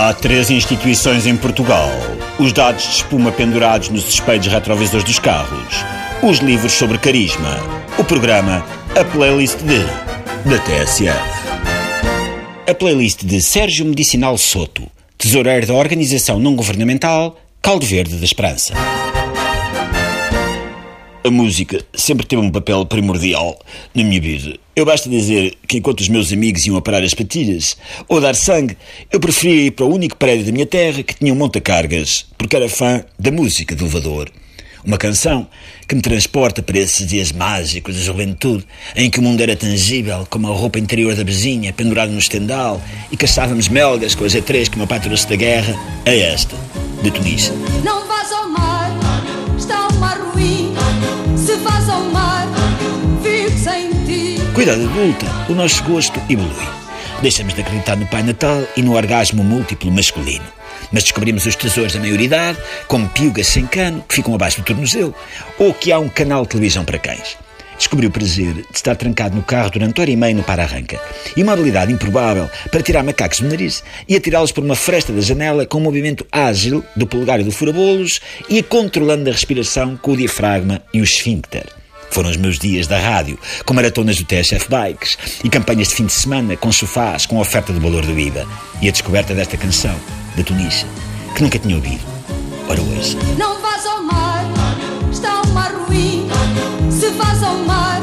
Há três instituições em Portugal: os dados de espuma pendurados nos espelhos retrovisores dos carros, os livros sobre carisma, o programa A Playlist de da TSF. A playlist de Sérgio Medicinal Soto, tesoureiro da organização não governamental Caldo Verde da Esperança. A música sempre teve um papel primordial na minha vida. Eu basta dizer que enquanto os meus amigos iam a parar as patilhas ou dar sangue, eu preferia ir para o único prédio da minha terra que tinha um monta-cargas, porque era fã da música do elevador. Uma canção que me transporta para esses dias mágicos da juventude, em que o mundo era tangível, como a roupa interior da vizinha, pendurada no estendal, e caçávamos melgas com as E3 que meu pai trouxe da guerra, é esta, de Tunísia. Não vás ao mar, Se vás ao mar, vivo sem ti. Cuidado adulta, o nosso gosto evolui. Deixamos de acreditar no Pai Natal e no orgasmo múltiplo masculino. Mas descobrimos os tesouros da maioridade, como piugas sem cano, que ficam abaixo do tornozelo, ou que há um canal de televisão para cães. Descobri o prazer de estar trancado no carro durante hora e meia no para-arranca. E uma habilidade improvável para tirar macacos do nariz e atirá-los por uma fresta da janela com um movimento ágil do polegar e do furabolos e controlando a respiração com o diafragma e o esfíncter. Foram os meus dias da rádio, com maratonas do TSF Bikes e campanhas de fim de semana com sofás com oferta do valor do IVA e a descoberta desta canção, da Tunísia, que nunca tinha ouvido. Ora hoje. Não vás ao mar, Se vás ao mar,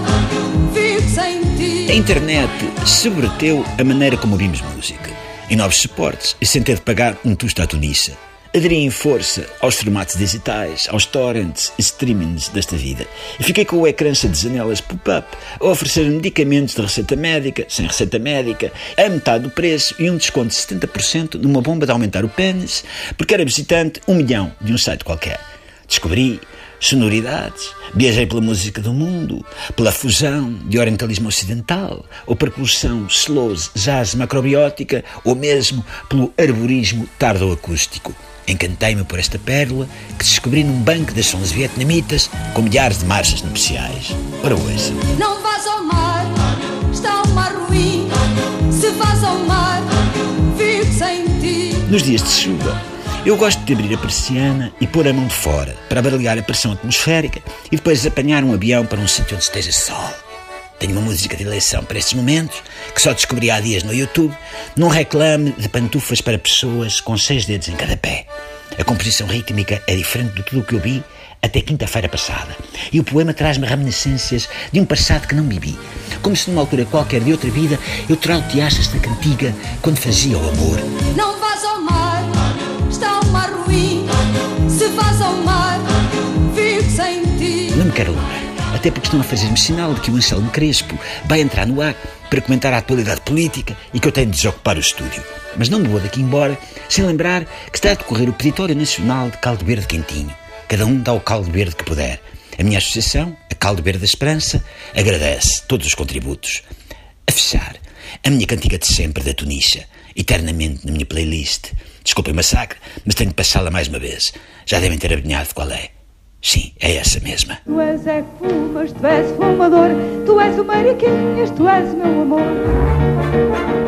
vivo sem ti. A internet subverteu a maneira como ouvimos música. Em novos suportes, e sem ter de pagar um tusto à Tunísia. Aderi em força aos formatos digitais, aos torrents e streamings desta vida. E fiquei com o ecrã de janelas pop-up a oferecer medicamentos de receita médica, sem receita médica, a metade do preço e um desconto de 70% numa bomba de aumentar o pênis, porque era visitante um milhão de um site qualquer. Descobri sonoridades, viajei pela música do mundo, pela fusão de orientalismo ocidental, ou percussão slows, jazz macrobiótica, ou mesmo pelo arborismo tardoacústico. Encantei-me por esta pérola que descobri num banco das sons vietnamitas com milhares de marchas nupciais. Ora ouça. Não vás ao mar, está o mar ruim. Se vás ao mar, vivo sem ti. Nos dias de chuva, eu gosto de abrir a persiana e pôr a mão fora para avaliar a pressão atmosférica e depois apanhar um avião para um sítio onde esteja sol. Tenho uma música de eleição para estes momentos que só descobri há dias no YouTube num reclame de pantufas para pessoas com seis dedos em cada pé. A composição rítmica é diferente de tudo o que eu vi até quinta-feira passada. E o poema traz-me reminiscências de um passado que não vivi. Como se numa altura qualquer de outra vida eu trauteasse esta cantiga quando fazia o amor. Não vás ao mar, está o mar ruim. Se ao mar, vivo sem ti. Não me quero lembrar. Até porque estão a fazer-me sinal de que o Anselmo Crespo vai entrar no ar para comentar a atualidade política e que eu tenho de desocupar o estúdio. Mas não me vou daqui embora sem lembrar que está a decorrer o Peditório Nacional de Caldo Verde Quentinho. Cada um dá o caldo verde que puder. A minha associação, a Caldo Verde da Esperança, agradece todos os contributos. A fechar, a minha cantiga de sempre da Tunísia, eternamente na minha playlist. Desculpem o massacre, mas tenho de passá-la mais uma vez. Já devem ter adivinhado qual é. Sim, é essa mesma. Tu és é que fumas, tu és fumador, tu és o mariquinhas, tu és meu amor.